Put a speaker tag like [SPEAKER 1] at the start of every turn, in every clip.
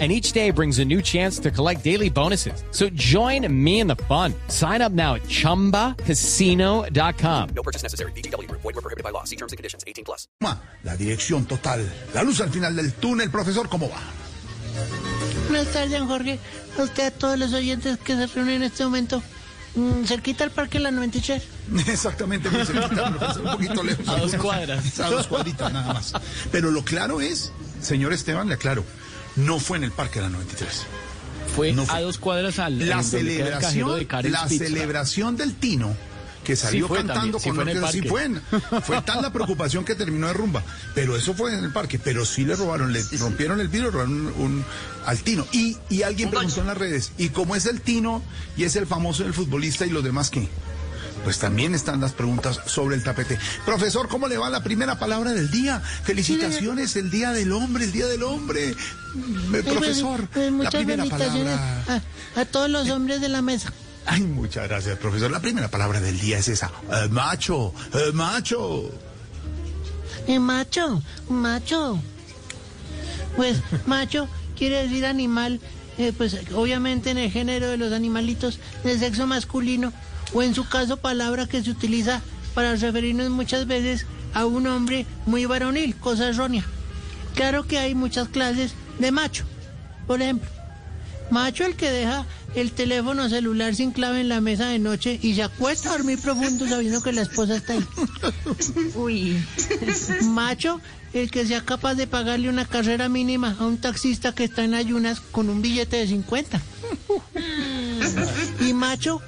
[SPEAKER 1] and each day brings a new chance to collect daily bonuses. So join me in the fun. Sign up now at ChumbaCasino.com.
[SPEAKER 2] No purchase necessary. BGW. Void were prohibited by law. See terms and conditions. 18 plus.
[SPEAKER 3] La dirección total. La luz al final del túnel, profesor, ¿cómo va?
[SPEAKER 4] Buenas tardes, Jorge. A usted, a todos los oyentes que se reúnen en este momento. mm, cerquita al Parque La 93.
[SPEAKER 3] Exactamente, muy cerquita, profesor, un poquito lejos.
[SPEAKER 1] A dos cuadras.
[SPEAKER 3] A dos cuadritas, nada más. Pero lo claro es, señor Esteban, le aclaro, no fue en el Parque de la 93.
[SPEAKER 5] Fue
[SPEAKER 3] No fue.
[SPEAKER 5] a dos cuadras al
[SPEAKER 3] La
[SPEAKER 5] el cajero de
[SPEAKER 3] celebración,
[SPEAKER 5] Karen's
[SPEAKER 3] la celebración del Tino que salió
[SPEAKER 5] fue
[SPEAKER 3] cantando
[SPEAKER 5] también, sí
[SPEAKER 3] con
[SPEAKER 5] fue en el
[SPEAKER 3] orquesta, sí
[SPEAKER 5] parque.
[SPEAKER 3] fue, en- fue tal la preocupación que terminó de rumba, pero eso fue en el parque, pero sí le robaron, le rompieron el vidrio, robaron un, un- al Tino y, y alguien preguntó en las redes, ¿y cómo es el Tino y es el famoso del futbolista y los demás qué? Pues también están las preguntas sobre el tapete. Profesor, ¿cómo le va la primera palabra del día? Felicitaciones, el Día del Hombre, el Día del Hombre. Eh,
[SPEAKER 4] Pues,
[SPEAKER 3] Profesor,
[SPEAKER 4] pues,
[SPEAKER 3] la
[SPEAKER 4] muchas
[SPEAKER 3] primera
[SPEAKER 4] felicitaciones
[SPEAKER 3] palabra.
[SPEAKER 4] a, a todos los hombres de la mesa.
[SPEAKER 3] Ay, muchas gracias, profesor. La primera palabra del día es esa. Eh, macho, eh, macho.
[SPEAKER 4] Eh, macho, macho. Pues macho quiere decir animal, pues obviamente en el género de los animalitos del sexo masculino, o en su caso palabra que se utiliza para referirnos muchas veces a un hombre muy varonil, cosa errónea. Claro que hay muchas clases de macho. Por ejemplo, macho el que deja el teléfono celular sin clave en la mesa de noche y se acuesta a dormir profundo sabiendo que la esposa está ahí.
[SPEAKER 6] Uy,
[SPEAKER 4] Macho, el que sea capaz de pagarle una carrera mínima a un taxista que está en ayunas con un billete de 50. Y macho,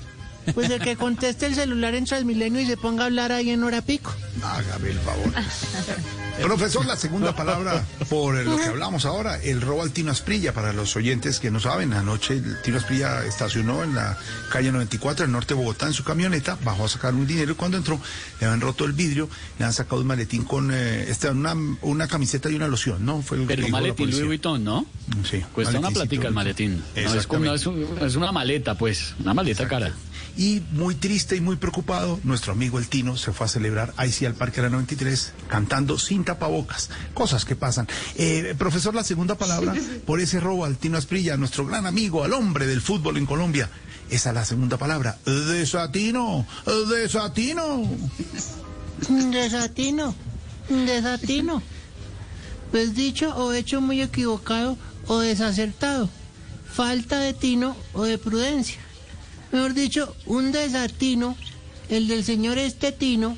[SPEAKER 4] pues el que conteste el celular en Transmilenio y se ponga a hablar ahí en hora pico.
[SPEAKER 3] Hágame el favor. Profesor, la segunda palabra por lo que hablamos ahora, el robo al Tino Asprilla. Para los oyentes que no saben, anoche el Tino Asprilla estacionó en la calle 94 del norte de Bogotá en su camioneta, bajó a sacar un dinero y cuando entró le habían roto el vidrio, le han sacado un maletín con eh, este, una, una camiseta y una loción, ¿no? Fue
[SPEAKER 5] Pero
[SPEAKER 3] la
[SPEAKER 5] maletín. Louis Vuitton, ¿no?
[SPEAKER 3] Sí,
[SPEAKER 5] Cuesta una platica el maletín. No, es, como- es, un- es una maleta, pues. Una maleta cara.
[SPEAKER 3] Y muy triste y muy preocupado, nuestro amigo el Tino se fue a celebrar ahí sí al Parque de la 93 cantando sin tapabocas. Cosas que pasan. Eh, profesor, la segunda palabra por ese robo al Tino Asprilla, nuestro gran amigo, al hombre del fútbol en Colombia. Esa es la segunda palabra. Desatino, desatino.
[SPEAKER 4] Desatino, desatino. Pues dicho o hecho muy equivocado o desacertado. Falta de tino o de prudencia. Mejor dicho, un desatino, el del señor este tino,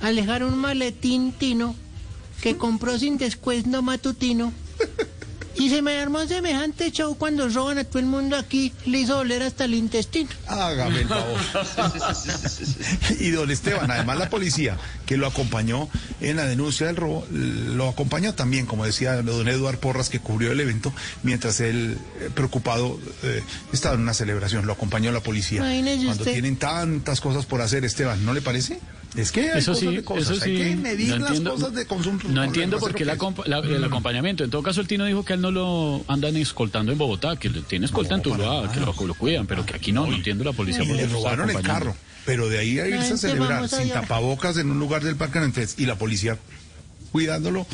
[SPEAKER 4] alejar un maletín tino que compró sin descuento matutino. Y se me armó semejante show cuando roban a todo el mundo aquí, le hizo doler hasta el intestino.
[SPEAKER 3] Hágame el favor. y don Esteban, además la policía que lo acompañó en la denuncia del robo, lo acompañó también, como decía don Eduardo Porras, que cubrió el evento, mientras él, eh, preocupado, eh, estaba en una celebración, lo acompañó la policía.
[SPEAKER 4] Imagínese
[SPEAKER 3] Cuando
[SPEAKER 4] usted.
[SPEAKER 3] tienen tantas cosas por hacer, Esteban, ¿no le parece? Es que hay
[SPEAKER 5] Eso
[SPEAKER 3] cosas
[SPEAKER 5] sí,
[SPEAKER 3] de cosas,
[SPEAKER 5] eso sí.
[SPEAKER 3] hay que medir
[SPEAKER 5] no
[SPEAKER 3] las
[SPEAKER 5] entiendo,
[SPEAKER 3] cosas de consumo.
[SPEAKER 5] no entiendo por
[SPEAKER 3] lo
[SPEAKER 5] qué la la- el acompañamiento. En todo caso, el Tino dijo que a él no lo andan escoltando en Bogotá, que le tiene escolta en
[SPEAKER 3] No, para
[SPEAKER 5] Tuluá, que lo, lo cuidan, pero que aquí no, no entiendo la policía
[SPEAKER 3] Y le
[SPEAKER 5] lo
[SPEAKER 3] robaron el carro. Pero de ahí a irse a celebrar sin tapabocas en un lugar del Parque Nantes y la policía cuidándolo,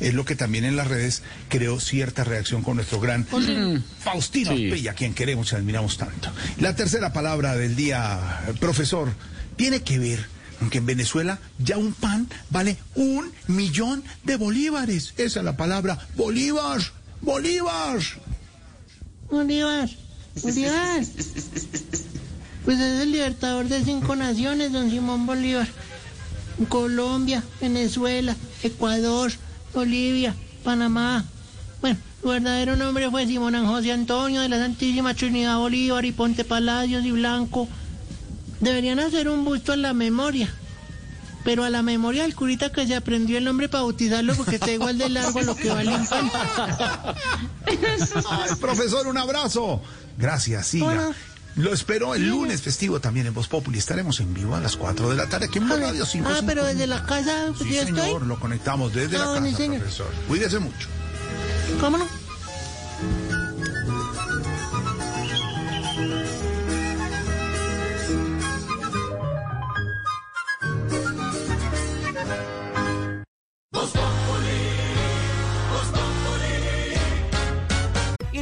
[SPEAKER 3] es lo que también en las redes creó cierta reacción con nuestro gran Faustino
[SPEAKER 5] Sí.
[SPEAKER 3] Quien queremos y admiramos tanto. La tercera palabra del día, eh, profesor, tiene que ver con que en Venezuela ya un pan vale un millón de bolívares. Esa es la palabra, bolívar, bolívar.
[SPEAKER 4] Bolívar, Bolívar. Pues es el libertador de cinco naciones, don Simón Bolívar. Colombia, Venezuela, Ecuador, Bolivia, Panamá. Bueno, su verdadero nombre fue Simón José Antonio de la Santísima Trinidad Bolívar y Ponte Palacios y Blanco. Deberían hacer un busto en la memoria. Pero a la memoria del curita que se aprendió el nombre para bautizarlo porque está igual de largo a lo que vale un pan.
[SPEAKER 3] Ay, profesor, un abrazo. Gracias, siga.
[SPEAKER 4] Hola.
[SPEAKER 3] Lo espero el lunes festivo también en Voz Populi. Estaremos en vivo a las 4 de la tarde aquí en Radio 5.
[SPEAKER 4] Ah, pero desde la casa
[SPEAKER 3] Sí, señor,
[SPEAKER 4] estoy.
[SPEAKER 3] lo conectamos desde
[SPEAKER 4] Ah,
[SPEAKER 3] la casa, profesor. Cuídese mucho.
[SPEAKER 4] ¿Cómo no?